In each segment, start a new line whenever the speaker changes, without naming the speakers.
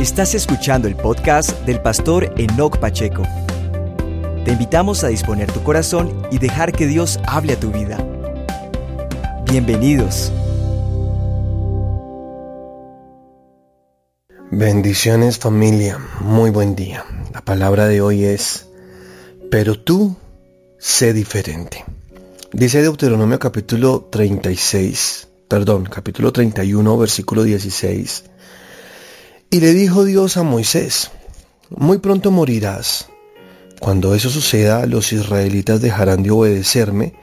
Estás escuchando el podcast del pastor Enoch Pacheco. Te invitamos a disponer tu corazón y dejar que Dios hable a tu vida. Bienvenidos.
Bendiciones familia, muy buen día. La palabra de hoy es, pero tú sé diferente. Dice Deuteronomio capítulo 36, perdón, capítulo 31, versículo 16. Y le dijo Dios a Moisés, muy pronto morirás. Cuando eso suceda, los israelitas dejarán de obedecerme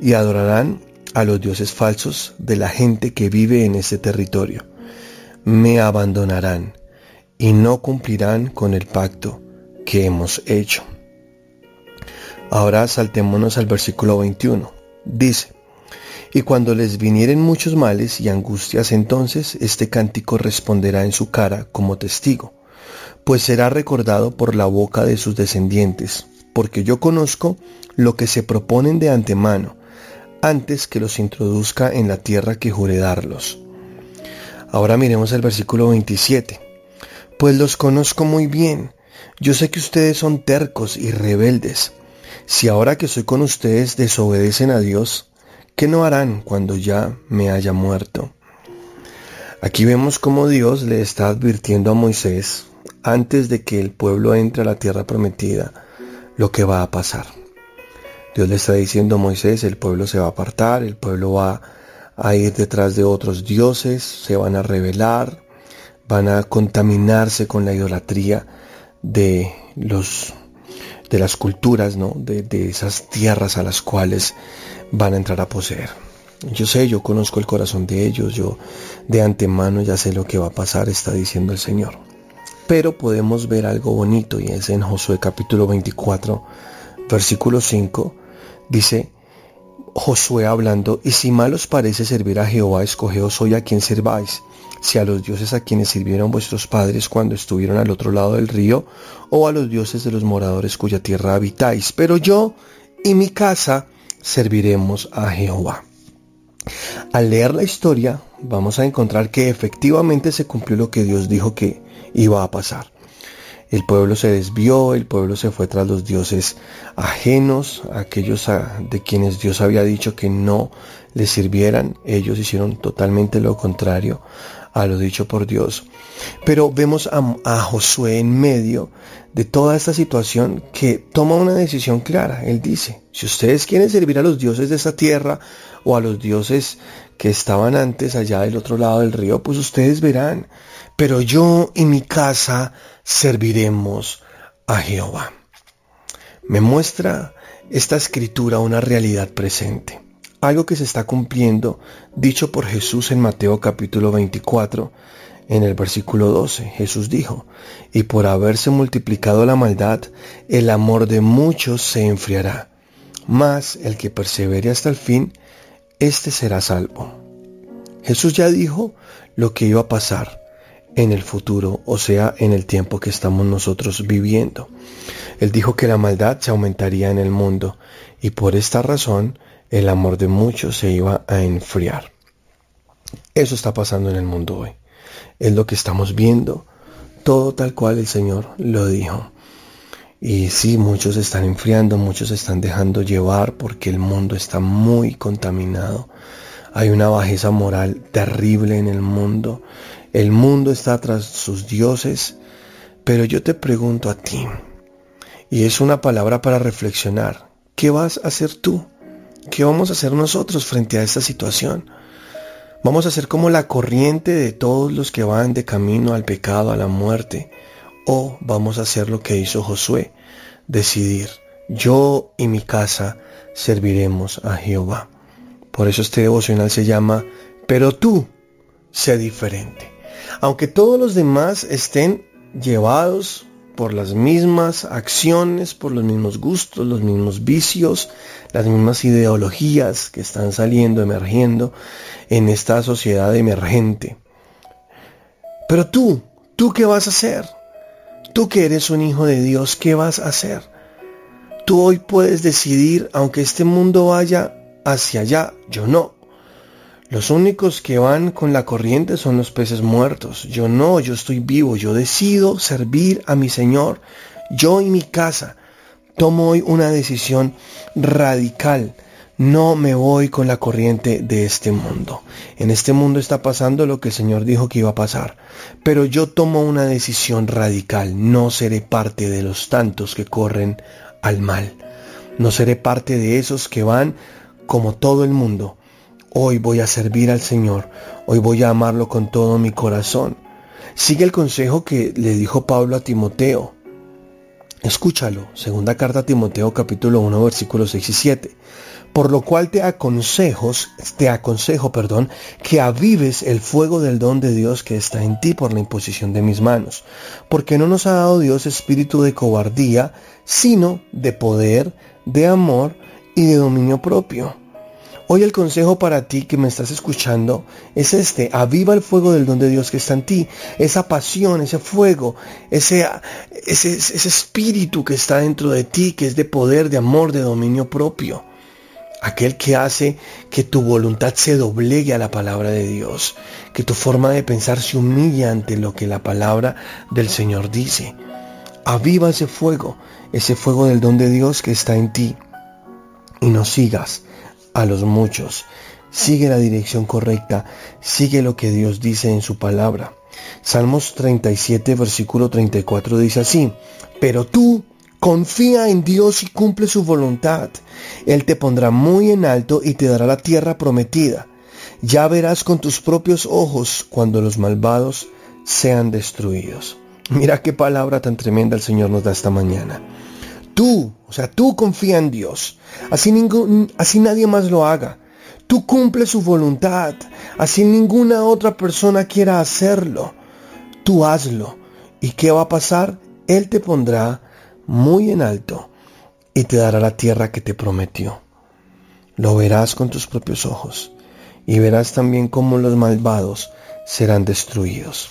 y adorarán a los dioses falsos de la gente que vive en ese territorio. Me abandonarán y no cumplirán con el pacto que hemos hecho. Ahora saltémonos al versículo 21. Dice, y cuando les vinieren muchos males y angustias, entonces este cántico responderá en su cara como testigo, pues será recordado por la boca de sus descendientes, porque yo conozco lo que se proponen de antemano, antes que los introduzca en la tierra que juré darlos. Ahora miremos el versículo 27. Pues los conozco muy bien. Yo sé que ustedes son tercos y rebeldes. Si ahora que soy con ustedes desobedecen a Dios, ¿Qué no harán cuando ya me haya muerto? Aquí vemos cómo Dios le está advirtiendo a Moisés, antes de que el pueblo entre a la tierra prometida, lo que va a pasar. Dios le está diciendo a Moisés, el pueblo se va a apartar, el pueblo va a ir detrás de otros dioses, se van a rebelar, van a contaminarse con la idolatría de los de las culturas, ¿no? de, de esas tierras a las cuales van a entrar a poseer. Yo sé, yo conozco el corazón de ellos, yo de antemano ya sé lo que va a pasar, está diciendo el Señor. Pero podemos ver algo bonito y es en Josué capítulo 24, versículo 5, dice Josué hablando, y si mal os parece servir a Jehová, escogeos hoy a quien serváis, si a los dioses a quienes sirvieron vuestros padres cuando estuvieron al otro lado del río, o a los dioses de los moradores cuya tierra habitáis. Pero yo y mi casa serviremos a Jehová. Al leer la historia vamos a encontrar que efectivamente se cumplió lo que Dios dijo que iba a pasar. El pueblo se desvió, el pueblo se fue tras los dioses ajenos, aquellos de quienes Dios había dicho que no les sirvieran. Ellos hicieron totalmente lo contrario a lo dicho por Dios. Pero vemos a, a, Josué en medio de toda esta situación que toma una decisión clara. Él dice, si ustedes quieren servir a los dioses de esta tierra o a los dioses que estaban antes allá del otro lado del río, pues ustedes verán. Pero yo y mi casa serviremos a Jehová. Me muestra esta escritura una realidad presente algo que se está cumpliendo, dicho por Jesús en Mateo capítulo 24, en el versículo 12. Jesús dijo, y por haberse multiplicado la maldad, el amor de muchos se enfriará, mas el que persevere hasta el fin, éste será salvo. Jesús ya dijo lo que iba a pasar en el futuro, o sea, en el tiempo que estamos nosotros viviendo. Él dijo que la maldad se aumentaría en el mundo y por esta razón el amor de muchos se iba a enfriar. Eso está pasando en el mundo hoy. Es lo que estamos viendo, todo tal cual el Señor lo dijo. Y sí, muchos están enfriando, muchos están dejando llevar porque el mundo está muy contaminado. Hay una bajeza moral terrible en el mundo. El mundo está tras sus dioses. Pero yo te pregunto a ti, y es una palabra para reflexionar, ¿qué vas a hacer tú? ¿Qué vamos a hacer nosotros frente a esta situación? ¿Vamos a ser como la corriente de todos los que van de camino al pecado, a la muerte? ¿O vamos a hacer lo que hizo Josué? Decidir, yo y mi casa serviremos a Jehová. Por eso este devocional se llama, pero tú sé diferente. Aunque todos los demás estén llevados por las mismas acciones, por los mismos gustos, los mismos vicios, las mismas ideologías que están saliendo, emergiendo en esta sociedad emergente. Pero tú, ¿tú qué vas a hacer? Tú que eres un hijo de Dios, ¿qué vas a hacer? Tú hoy puedes decidir, aunque este mundo vaya hacia allá, yo no. Los únicos que van con la corriente son los peces muertos. Yo no, yo estoy vivo, yo decido servir a mi Señor. Yo y mi casa tomo hoy una decisión radical. No me voy con la corriente de este mundo. En este mundo está pasando lo que el Señor dijo que iba a pasar. Pero yo tomo una decisión radical. No seré parte de los tantos que corren al mal. No seré parte de esos que van como todo el mundo Hoy voy a servir al Señor. Hoy voy a amarlo con todo mi corazón. Sigue el consejo que le dijo Pablo a Timoteo. Escúchalo. Segunda carta a Timoteo capítulo 1 versículos 6 y 7. Por lo cual te aconsejo, te aconsejo, perdón, que avives el fuego del don de Dios que está en ti por la imposición de mis manos. Porque no nos ha dado Dios espíritu de cobardía, sino de poder, de amor y de dominio propio. Hoy el consejo para ti que me estás escuchando es este, aviva el fuego del don de Dios que está en ti, esa pasión, ese fuego, ese, ese, espíritu que está dentro de ti, que es de poder, de amor, de dominio propio. Aquel que hace que tu voluntad se doblegue a la palabra de Dios, que tu forma de pensar se humilla ante lo que la palabra del Señor dice. Aviva ese fuego, ese fuego del don de Dios que está en ti. Y no sigas a los muchos. Sigue la dirección correcta, sigue lo que Dios dice en su palabra. Salmos 37, versículo 34 dice así, pero tú confía en Dios y cumple su voluntad. Él te pondrá muy en alto y te dará la tierra prometida. Ya verás con tus propios ojos cuando los malvados sean destruidos. Mira qué palabra tan tremenda el Señor nos da esta mañana. Tú, o sea, tú confía en Dios. Así, así nadie más lo haga. Tú cumple su voluntad. Así ninguna otra persona quiera hacerlo. Tú hazlo. ¿Y qué va a pasar? Él te pondrá muy en alto y te dará la tierra que te prometió. Lo verás con tus propios ojos y verás también cómo los malvados serán destruidos.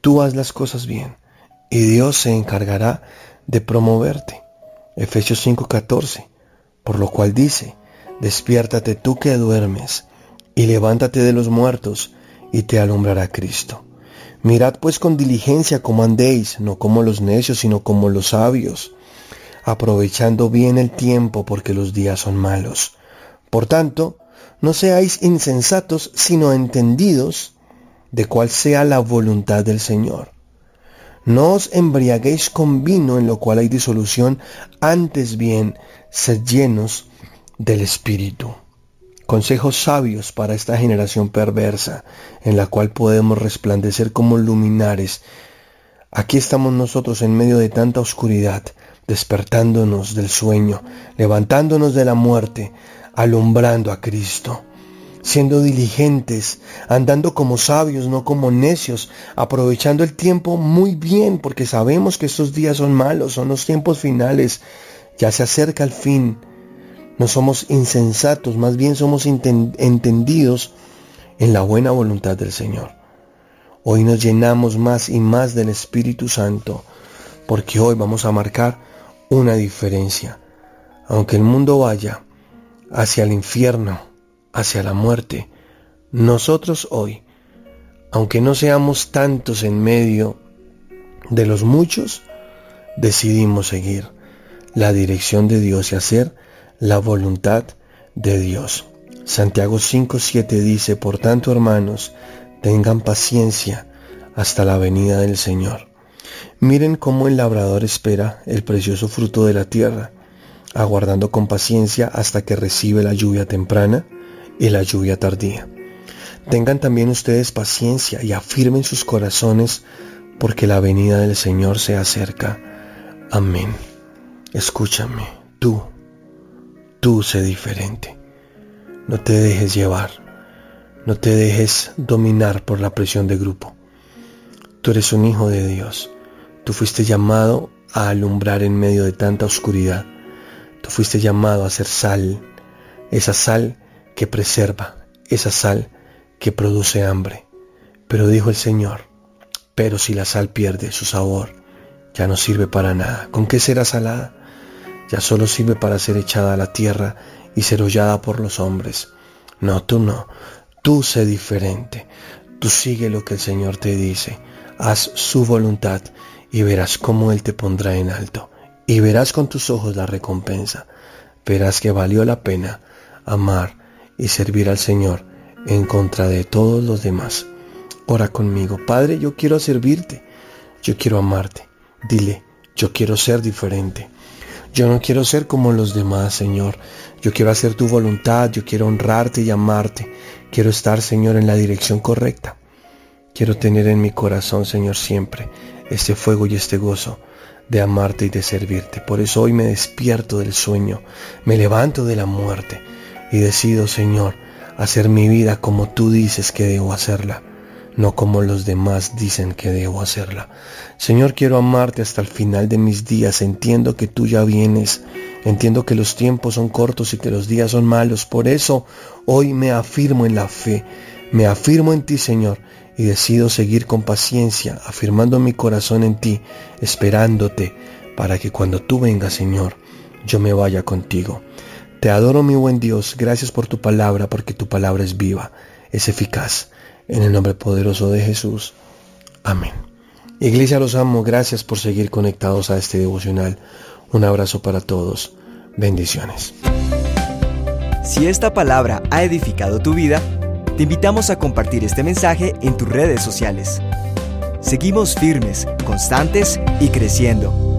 Tú haz las cosas bien y Dios se encargará de promoverte. Efesios 5:14, por lo cual dice, despiértate tú que duermes, y levántate de los muertos, y te alumbrará Cristo. Mirad pues con diligencia cómo andéis, no como los necios, sino como los sabios, aprovechando bien el tiempo, porque los días son malos. Por tanto, no seáis insensatos, sino entendidos de cuál sea la voluntad del Señor. No os embriaguéis con vino en lo cual hay disolución, antes bien sed llenos del Espíritu. Consejos sabios para esta generación perversa, en la cual podemos resplandecer como luminares. Aquí estamos nosotros en medio de tanta oscuridad, despertándonos del sueño, levantándonos de la muerte, alumbrando a Cristo siendo diligentes, andando como sabios, no como necios, aprovechando el tiempo muy bien, porque sabemos que estos días son malos, son los tiempos finales, ya se acerca el fin. No somos insensatos, más bien somos entendidos en la buena voluntad del Señor. Hoy nos llenamos más y más del Espíritu Santo, porque hoy vamos a marcar una diferencia. Aunque el mundo vaya hacia el infierno, hacia la muerte, nosotros hoy, aunque no seamos tantos en medio de los muchos, decidimos seguir la dirección de Dios y hacer la voluntad de Dios. Santiago 5.7 dice, por tanto hermanos, tengan paciencia hasta la venida del Señor. Miren cómo el labrador espera el precioso fruto de la tierra, aguardando con paciencia hasta que recibe la lluvia temprana y la lluvia tardía. Tengan también ustedes paciencia y afirmen sus corazones porque la venida del Señor se acerca. Amén. Escúchame, tú, tú sé diferente. No te dejes llevar, no te dejes dominar por la presión de grupo. Tú eres un hijo de Dios. Tú fuiste llamado a alumbrar en medio de tanta oscuridad. Tú fuiste llamado a ser sal, esa sal que preserva, esa sal que produce hambre. Pero dijo el Señor, pero si la sal pierde su sabor, ya no sirve para nada. ¿Con qué será salada? Ya solo sirve para ser echada a la tierra y ser hollada por los hombres. No, tú no. Tú sé diferente. Tú sigue lo que el Señor te dice. Haz su voluntad y verás cómo Él te pondrá en alto. Y verás con tus ojos la recompensa. Verás que valió la pena amar y servir al Señor en contra de todos los demás. Ora conmigo, Padre, yo quiero servirte, yo quiero amarte. Dile, yo quiero ser diferente. Yo no quiero ser como los demás, Señor. Yo quiero hacer tu voluntad, yo quiero honrarte y amarte. Quiero estar, Señor, en la dirección correcta. Quiero tener en mi corazón, Señor, siempre este fuego y este gozo de amarte y de servirte. Por eso hoy me despierto del sueño, me levanto de la muerte y decido, Señor, hacer mi vida como tú dices que debo hacerla, no como los demás dicen que debo hacerla. Señor, quiero amarte hasta el final de mis días. Entiendo que tú ya vienes. Entiendo que los tiempos son cortos y que los días son malos. Por eso hoy me afirmo en la fe. Me afirmo en ti, Señor, y decido seguir con paciencia, afirmando mi corazón en ti, esperándote, para que cuando tú vengas, Señor, yo me vaya contigo. Te adoro mi buen Dios, gracias por tu palabra, porque tu palabra es viva, es eficaz. En el nombre poderoso de Jesús. Amén. Iglesia los amo, gracias por seguir conectados a este devocional. Un abrazo para todos. Bendiciones.
Si esta palabra ha edificado tu vida, te invitamos a compartir este mensaje en tus redes sociales. Seguimos firmes, constantes y creciendo